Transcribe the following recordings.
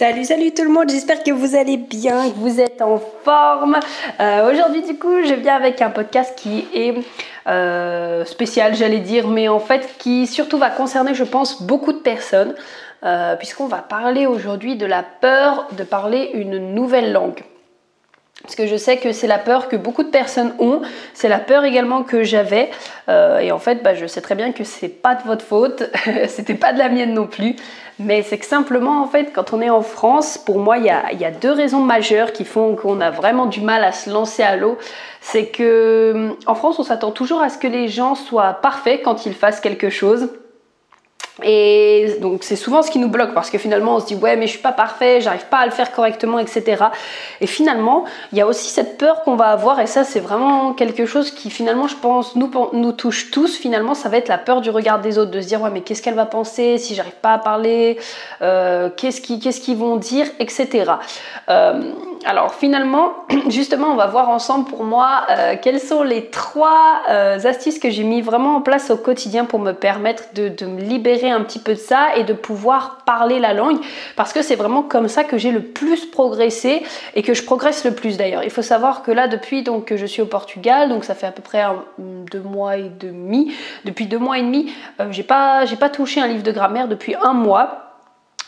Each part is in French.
Salut, salut tout le monde, j'espère que vous allez bien, que vous êtes en forme. Euh, aujourd'hui du coup je viens avec un podcast qui est euh, spécial j'allais dire, mais en fait qui surtout va concerner je pense beaucoup de personnes, euh, puisqu'on va parler aujourd'hui de la peur de parler une nouvelle langue. Parce que je sais que c'est la peur que beaucoup de personnes ont, c'est la peur également que j'avais. et en fait, bah, je sais très bien que c'est pas de votre faute, c'était pas de la mienne non plus. Mais c'est que simplement, en fait, quand on est en France, pour moi, il y a, deux raisons majeures qui font qu'on a vraiment du mal à se lancer à l'eau. C'est que en France, on s'attend toujours à ce que les gens soient parfaits quand ils fassent quelque chose. Et donc c'est souvent ce qui nous bloque parce que finalement on se dit ouais mais je suis pas parfait, j'arrive pas à le faire correctement, etc. Et finalement il y a aussi cette peur qu'on va avoir et ça c'est vraiment quelque chose qui finalement je pense nous, nous touche tous. Finalement ça va être la peur du regard des autres, de se dire ouais mais qu'est-ce qu'elle va penser si j'arrive pas à parler, euh, qu'est-ce qu'ils vont dire, etc. alors finalement, justement, on va voir ensemble pour moi euh, quelles sont les trois euh, astuces que j'ai mis vraiment en place au quotidien pour me permettre de, me libérer un petit peu de ça et de pouvoir parler la langue parce que c'est vraiment comme ça que j'ai le plus progressé et que je progresse le plus d'ailleurs. Il faut savoir que là depuis que je suis au Portugal, donc ça fait à peu près deux mois et demi, depuis deux mois et demi, euh, j'ai j'ai pas touché un livre de grammaire depuis un mois.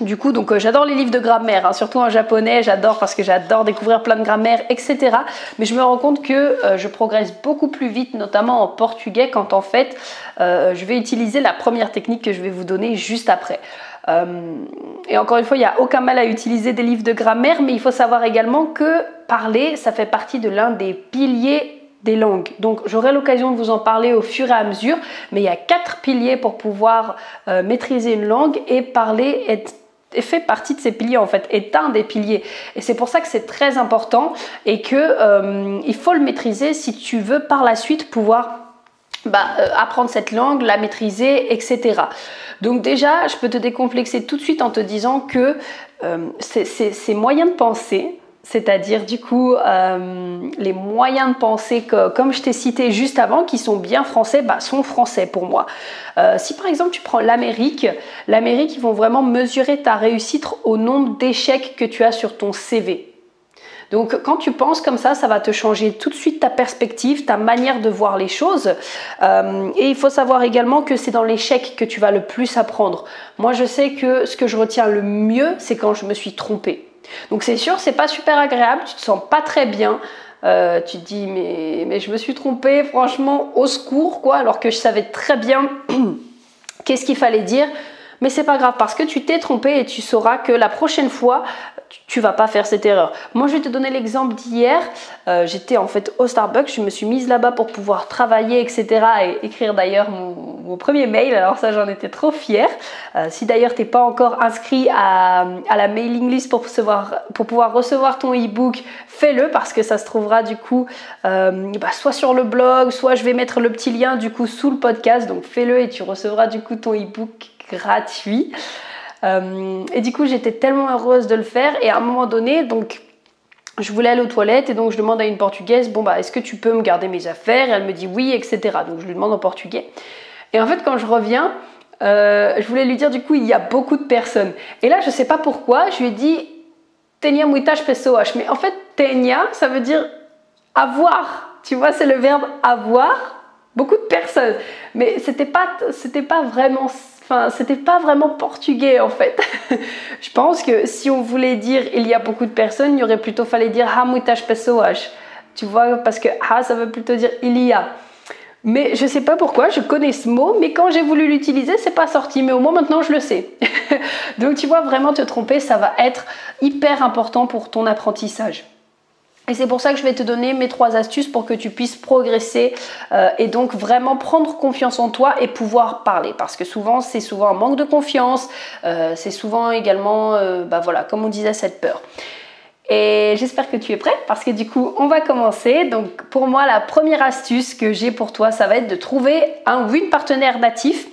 Du coup, donc euh, j'adore les livres de grammaire, hein, surtout en japonais, j'adore parce que j'adore découvrir plein de grammaire, etc. Mais je me rends compte que euh, je progresse beaucoup plus vite, notamment en portugais, quand en fait euh, je vais utiliser la première technique que je vais vous donner juste après. et encore une fois, il n'y a aucun mal à utiliser des livres de grammaire, mais il faut savoir également que parler, ça fait partie de l'un des piliers des langues. Donc j'aurai l'occasion de vous en parler au fur et à mesure, mais il y a quatre piliers pour pouvoir maîtriser une langue et parler, être fait partie de ces piliers en fait, est un des piliers. Et c'est pour ça que c'est très important et que euh, il faut le maîtriser si tu veux par la suite pouvoir bah, euh, apprendre cette langue, la maîtriser, etc. Donc déjà, je peux te décomplexer tout de suite en te disant que euh, ces moyens de penser, c'est-à-dire du coup euh, les moyens de penser comme je t'ai cité juste avant, qui sont bien français, bah, sont français pour moi. Euh, si par exemple tu prends l'Amérique, l'Amérique ils vont vraiment mesurer ta réussite au nombre d'échecs que tu as sur ton CV. Donc quand tu penses comme ça, ça va te changer tout de suite ta perspective, ta manière de voir les choses. Euh, et il faut savoir également que c'est dans l'échec que tu vas le plus apprendre. Moi je sais que ce que je retiens le mieux, c'est quand je me suis trompée. Donc c'est sûr, c'est pas super agréable, tu te sens pas très bien. Euh, tu te dis mais, je me suis trompée, franchement, au secours quoi, alors que je savais très bien qu'est-ce qu'il fallait dire. Mais c'est pas grave parce que tu t'es trompé et tu sauras que la prochaine fois, tu vas pas faire cette erreur. Moi, je vais te donner l'exemple d'hier. Euh, j'étais en fait au Starbucks, je me suis mise là-bas pour pouvoir travailler, etc. et écrire d'ailleurs mon, premier mail. Alors ça, j'en étais trop fière. Euh, si d'ailleurs tu n'es pas encore inscrit à, la mailing list pour, pour pouvoir recevoir ton e-book, fais-le parce que ça se trouvera du coup euh, bah, soit sur le blog, soit je vais mettre le petit lien du coup sous le podcast. Donc fais-le et tu recevras du coup ton e-book gratuit. Euh, et du coup, j'étais tellement heureuse de le faire. Et à un moment donné, donc, je voulais aller aux toilettes et donc je demande à une portugaise, bon bah, est-ce que tu peux me garder mes affaires? Et elle me dit oui, etc. Donc je lui demande en portugais. Et en fait, quand je reviens, euh, je voulais lui dire du coup, il y a beaucoup de personnes. Et là, je sais pas pourquoi, je lui ai dit tenha muitas pessoas. Mais en fait, tenha, ça veut dire avoir. Tu vois, c'est le verbe avoir. Beaucoup de personnes. Mais c'était pas, pas vraiment Enfin, pas vraiment portugais en fait. je pense que si on voulait dire il y a beaucoup de personnes, il aurait plutôt fallu dire ha muitas pessoas. Tu vois, parce que ha ça veut plutôt dire il y a. Mais je sais pas pourquoi, je connais ce mot, mais quand j'ai voulu l'utiliser, c'est pas sorti. Mais au moins maintenant, je le sais. Donc tu vois, vraiment te tromper, ça va être hyper important pour ton apprentissage. Et c'est pour ça que je vais te donner mes trois astuces pour que tu puisses progresser euh, et donc vraiment prendre confiance en toi et pouvoir parler. Parce que souvent, c'est souvent un manque de confiance, euh, c'est souvent également, euh, bah voilà, comme on disait, cette peur. Et j'espère que tu es prêt parce que du coup, on va commencer. Donc pour moi, la première astuce que j'ai pour toi, ça va être de trouver un ou une partenaire natif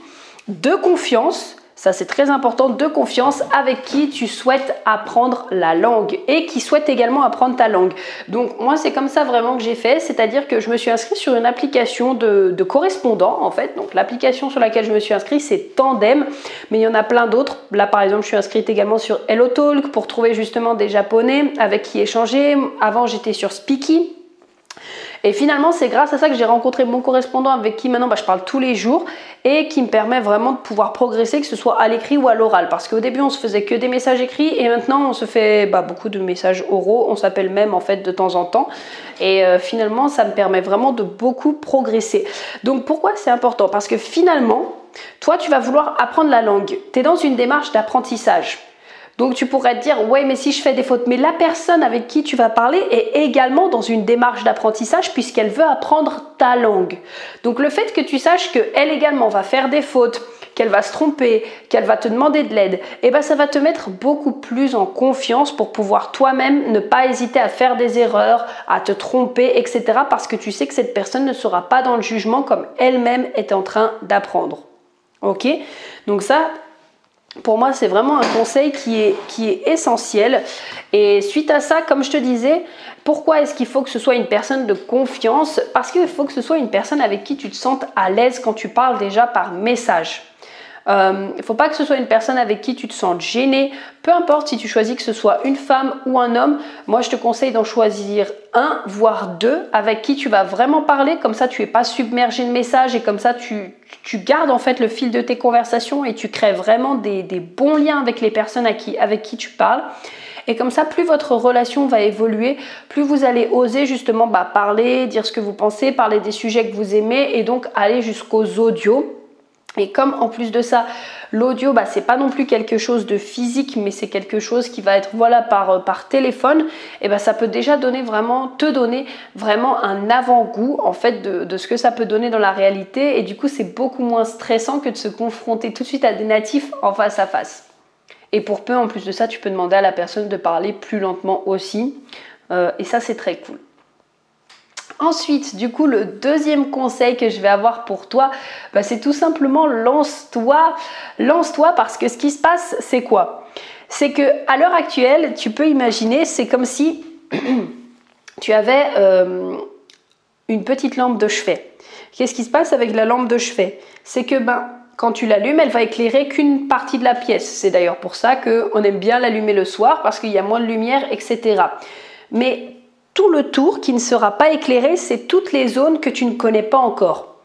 de confiance ça c'est très important, de confiance avec qui tu souhaites apprendre la langue et qui souhaite également apprendre ta langue. Donc moi c'est comme ça vraiment que j'ai fait, c'est-à-dire que je me suis inscrite sur une application de, correspondant en fait. Donc l'application sur laquelle je me suis inscrite c'est Tandem, mais il y en a plein d'autres. Là par exemple je suis inscrite également sur HelloTalk pour trouver justement des japonais avec qui échanger. Avant j'étais sur Speaky et finalement, c'est grâce à ça que j'ai rencontré mon correspondant avec qui maintenant bah, je parle tous les jours et qui me permet vraiment de pouvoir progresser, que ce soit à l'écrit ou à l'oral. Parce qu'au début, on se faisait que des messages écrits et maintenant, on se fait bah, beaucoup de messages oraux. On s'appelle même en fait de temps en temps. Et euh, finalement, ça me permet vraiment de beaucoup progresser. Donc pourquoi c'est important? Parce que finalement, toi, tu vas vouloir apprendre la langue. Tu es dans une démarche d'apprentissage. Donc tu pourrais te dire, ouais, mais si je fais des fautes, mais la personne avec qui tu vas parler est également dans une démarche d'apprentissage puisqu'elle veut apprendre ta langue. Donc le fait que tu saches qu'elle également va faire des fautes, qu'elle va se tromper, qu'elle va te demander de l'aide, eh ben ça va te mettre beaucoup plus en confiance pour pouvoir toi-même ne pas hésiter à faire des erreurs, à te tromper, etc. Parce que tu sais que cette personne ne sera pas dans le jugement comme elle-même est en train d'apprendre. Ok? Donc ça, pour moi, c'est vraiment un conseil qui est, essentiel. Et suite à ça, comme je te disais, pourquoi est-ce qu'il faut que ce soit une personne de confiance? Parce qu'il faut que ce soit une personne avec qui tu te sentes à l'aise quand tu parles déjà par message. Il euh, ne faut pas que ce soit une personne avec qui tu te sens gêné. Peu importe si tu choisis que ce soit une femme ou un homme, moi je te conseille d'en choisir un, voire deux, avec qui tu vas vraiment parler. Comme ça, tu n'es pas submergé de messages et comme ça, tu, gardes en fait le fil de tes conversations et tu crées vraiment des, bons liens avec les personnes avec qui tu parles. Et comme ça, plus votre relation va évoluer, plus vous allez oser justement bah, parler, dire ce que vous pensez, parler des sujets que vous aimez et donc aller jusqu'aux audios et comme en plus de ça, l'audio, bah, c'est pas non plus quelque chose de physique, mais c'est quelque chose qui va être voilà par, euh, par téléphone, et bah, ça peut déjà donner vraiment, te donner vraiment un avant-goût en fait de, de, ce que ça peut donner dans la réalité. Et du coup, c'est beaucoup moins stressant que de se confronter tout de suite à des natifs en face à face. Et pour peu, en plus de ça, tu peux demander à la personne de parler plus lentement aussi. Euh, et ça, c'est très cool. Ensuite, du coup, le deuxième conseil que je vais avoir pour toi, bah, c'est tout simplement lance-toi. Lance-toi parce que ce qui se passe, c'est quoi? C'est que à l'heure actuelle, tu peux imaginer, c'est comme si tu avais euh, une petite lampe de chevet. Qu'est-ce qui se passe avec la lampe de chevet? C'est que ben, quand tu l'allumes, elle va éclairer qu'une partie de la pièce. C'est d'ailleurs pour ça qu'on aime bien l'allumer le soir parce qu'il y a moins de lumière, etc. Mais tout le tour qui ne sera pas éclairé, c'est toutes les zones que tu ne connais pas encore.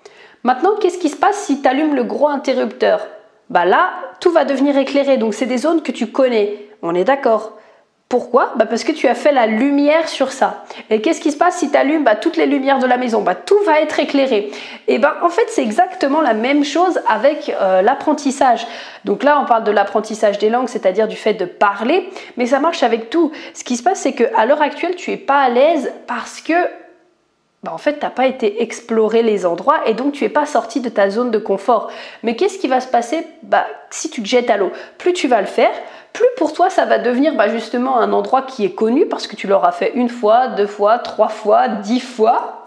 Maintenant, qu'est-ce qui se passe si tu allumes le gros interrupteur? Bah là, tout va devenir éclairé, donc c'est des zones que tu connais. On est d'accord. Pourquoi? Bah Parce que tu as fait la lumière sur ça. Et qu'est-ce qui se passe si tu allumes bah, toutes les lumières de la maison? Bah, Tout va être éclairé. Et ben en fait, c'est exactement la même chose avec euh, l'apprentissage. Donc là, on parle de l'apprentissage des langues, c'est-à-dire du fait de parler, mais ça marche avec tout. Ce qui se passe, c'est qu'à l'heure actuelle, tu es pas à l'aise parce que bah, en fait, tu n'as pas été explorer les endroits et donc tu n'es pas sorti de ta zone de confort. Mais qu'est-ce qui va se passer? Bah, si tu te jettes à l'eau Plus tu vas le faire, plus pour toi ça va devenir bah, justement un endroit qui est connu parce que tu l'auras fait une fois, deux fois, trois fois, dix fois.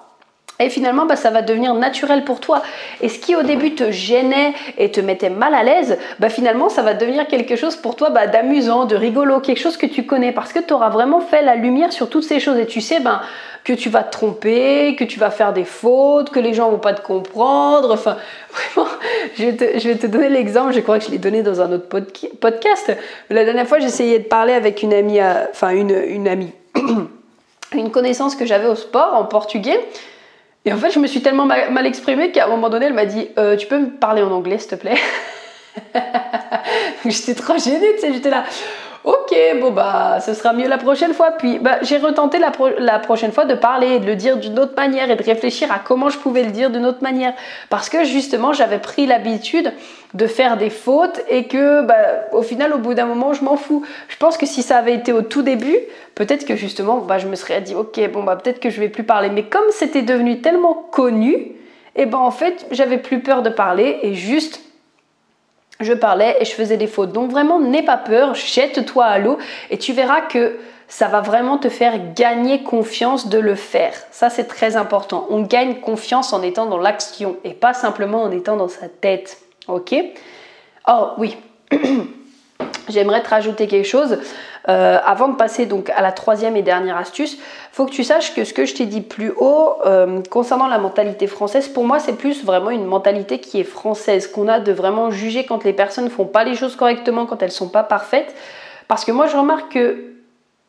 Et finalement, bah, ça va devenir naturel pour toi. Et ce qui au début te gênait et te mettait mal à l'aise, bah, finalement, ça va devenir quelque chose pour toi bah, d'amusant, de rigolo, quelque chose que tu connais parce que tu auras vraiment fait la lumière sur toutes ces choses. Et tu sais ben, que tu vas te tromper, que tu vas faire des fautes, que les gens vont pas te comprendre. Enfin, vraiment, je vais te, donner l'exemple. Je crois que je l'ai donné dans un autre podcast. La dernière fois, j'essayais de parler avec une amie, euh, enfin, une, une amie, une connaissance que j'avais au sport en portugais. Et en fait, je me suis tellement mal, exprimée qu'à un moment donné, elle m'a dit euh, Tu peux me parler en anglais, s'il te plaît? J'étais trop gênée, tu sais, j'étais là. Ok, bon bah ce sera mieux la prochaine fois. Puis bah, j'ai retenté la, prochaine fois de parler et de le dire d'une autre manière et de réfléchir à comment je pouvais le dire d'une autre manière. Parce que justement j'avais pris l'habitude de faire des fautes et que bah, au final au bout d'un moment je m'en fous. Je pense que si ça avait été au tout début, peut-être que justement bah, je me serais dit ok bon bah peut-être que je vais plus parler. Mais comme c'était devenu tellement connu, eh ben en fait j'avais plus peur de parler et juste je parlais et je faisais des fautes. Donc vraiment, n'aie pas peur, jette-toi à l'eau et tu verras que ça va vraiment te faire gagner confiance de le faire. Ça, c'est très important. On gagne confiance en étant dans l'action et pas simplement en étant dans sa tête. Ok? Oh oui, J'aimerais te rajouter quelque chose. Euh, avant de passer donc à la troisième et dernière astuce, faut que tu saches que ce que je t'ai dit plus haut euh, concernant la mentalité française, pour moi c'est plus vraiment une mentalité qui est française, qu'on a de vraiment juger quand les personnes font pas les choses correctement, quand elles sont pas parfaites. Parce que moi je remarque que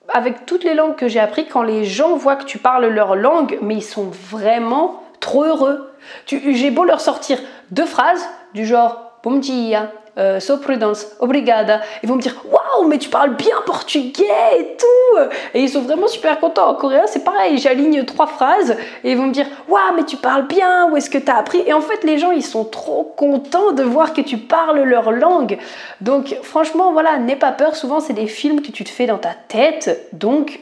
avec toutes les langues que j'ai appris, quand les gens voient que tu parles leur langue, mais ils sont vraiment trop heureux. J'ai beau leur sortir deux phrases du genre Bom dia, euh, so prudence, obrigada. Ils vont me dire Waouh, mais tu parles bien portugais et tout Et ils sont vraiment super contents. En coréen, c'est pareil, j'aligne trois phrases et ils vont me dire Waouh, mais tu parles bien, où est-ce que tu as appris? Et en fait, les gens, ils sont trop contents de voir que tu parles leur langue. Donc, franchement, voilà, n'aie pas peur. Souvent, c'est des films que tu te fais dans ta tête. Donc,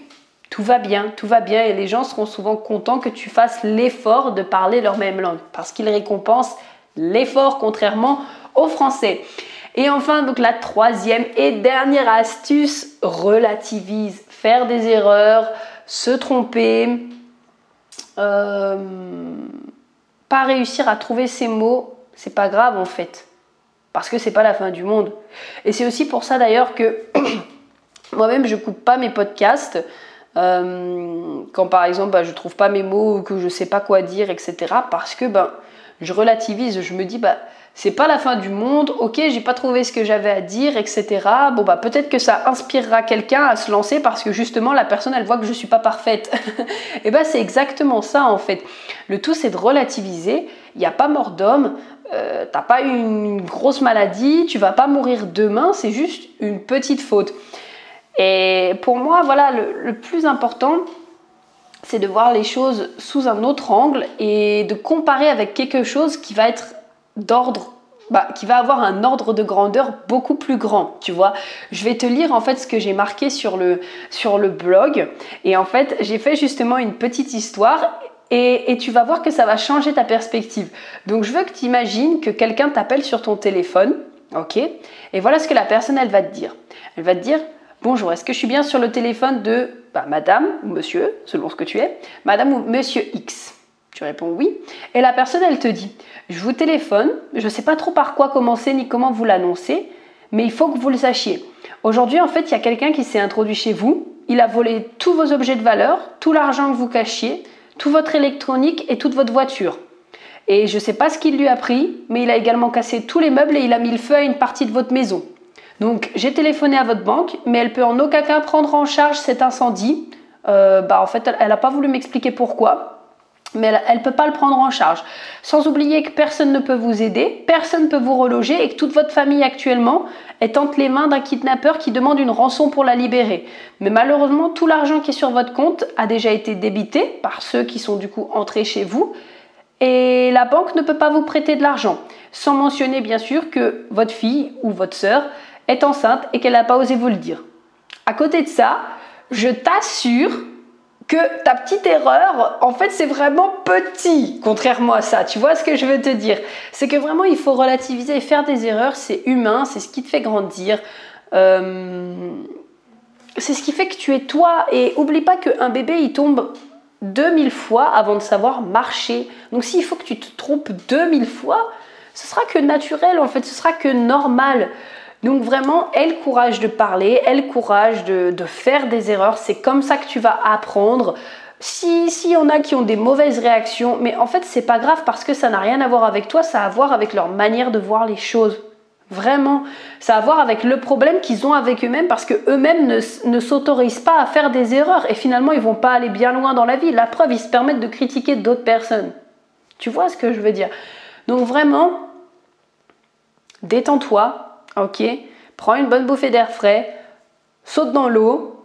tout va bien, tout va bien et les gens seront souvent contents que tu fasses l'effort de parler leur même langue parce qu'ils récompensent l'effort contrairement français. Et enfin, donc la troisième et dernière astuce, relativise, faire des erreurs, se tromper, euh, pas réussir à trouver ses mots, c'est pas grave en fait, parce que c'est pas la fin du monde. Et c'est aussi pour ça d'ailleurs que moi-même je coupe pas mes podcasts. Euh, quand par exemple bah, je trouve pas mes mots ou que je sais pas quoi dire, etc. Parce que ben, je relativise, je me dis bah c'est pas la fin du monde, ok, j'ai pas trouvé ce que j'avais à dire, etc. Bon bah peut-être que ça inspirera quelqu'un à se lancer parce que justement la personne elle voit que je suis pas parfaite. Et bah c'est exactement ça en fait. Le tout c'est de relativiser. Il n'y a pas mort d'homme, euh, t'as pas une grosse maladie, tu vas pas mourir demain, c'est juste une petite faute. Et pour moi, voilà, le plus important, c'est de voir les choses sous un autre angle et de comparer avec quelque chose qui va être d'ordre bah, qui va avoir un ordre de grandeur beaucoup plus grand, tu vois. Je vais te lire en fait ce que j'ai marqué sur le, sur le blog. Et en fait, j'ai fait justement une petite histoire et, et, tu vas voir que ça va changer ta perspective. Donc je veux que tu imagines que quelqu'un t'appelle sur ton téléphone, ok Et voilà ce que la personne, elle va te dire. Elle va te dire, bonjour, est-ce que je suis bien sur le téléphone de bah, madame ou monsieur, selon ce que tu es, madame ou monsieur X? Tu réponds oui. Et la personne, elle te dit, je vous téléphone, je ne sais pas trop par quoi commencer ni comment vous l'annoncer, mais il faut que vous le sachiez. Aujourd'hui, en fait, il y a quelqu'un qui s'est introduit chez vous, il a volé tous vos objets de valeur, tout l'argent que vous cachiez, tout votre électronique et toute votre voiture. Et je ne sais pas ce qu'il lui a pris, mais il a également cassé tous les meubles et il a mis le feu à une partie de votre maison. Donc j'ai téléphoné à votre banque, mais elle peut en aucun cas prendre en charge cet incendie. Euh, bah en fait, elle n'a pas voulu m'expliquer pourquoi mais elle ne peut pas le prendre en charge. Sans oublier que personne ne peut vous aider, personne ne peut vous reloger et que toute votre famille actuellement est entre les mains d'un kidnappeur qui demande une rançon pour la libérer. Mais malheureusement, tout l'argent qui est sur votre compte a déjà été débité par ceux qui sont du coup entrés chez vous et la banque ne peut pas vous prêter de l'argent. Sans mentionner bien sûr que votre fille ou votre sœur est enceinte et qu'elle n'a pas osé vous le dire. À côté de ça, je t'assure que ta petite erreur, en fait, c'est vraiment petit, contrairement à ça. Tu vois ce que je veux te dire? C'est que vraiment, il faut relativiser et faire des erreurs, c'est humain, c'est ce qui te fait grandir. Euh, c'est ce qui fait que tu es toi. Et oublie pas qu'un bébé, il tombe 2000 fois avant de savoir marcher. Donc s'il faut que tu te trompes 2000 fois, ce sera que naturel, en fait, ce sera que normal. Donc vraiment, aie le courage de parler, aie le courage de, faire des erreurs. C'est comme ça que tu vas apprendre. Si, si y en a qui ont des mauvaises réactions, mais en fait c'est pas grave parce que ça n'a rien à voir avec toi, ça a à voir avec leur manière de voir les choses. Vraiment, ça a à voir avec le problème qu'ils ont avec eux-mêmes parce qu'eux-mêmes ne, ne s'autorisent pas à faire des erreurs et finalement ils vont pas aller bien loin dans la vie. La preuve, ils se permettent de critiquer d'autres personnes. Tu vois ce que je veux dire? Donc vraiment, détends-toi, ok Prends une bonne bouffée d'air frais, saute dans l'eau,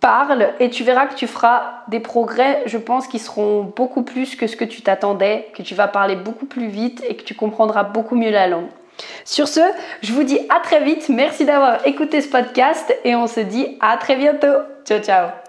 parle et tu verras que tu feras des progrès, je pense, qui seront beaucoup plus que ce que tu t'attendais, que tu vas parler beaucoup plus vite et que tu comprendras beaucoup mieux la langue. Sur ce, je vous dis à très vite. Merci d'avoir écouté ce podcast et on se dit à très bientôt. Ciao ciao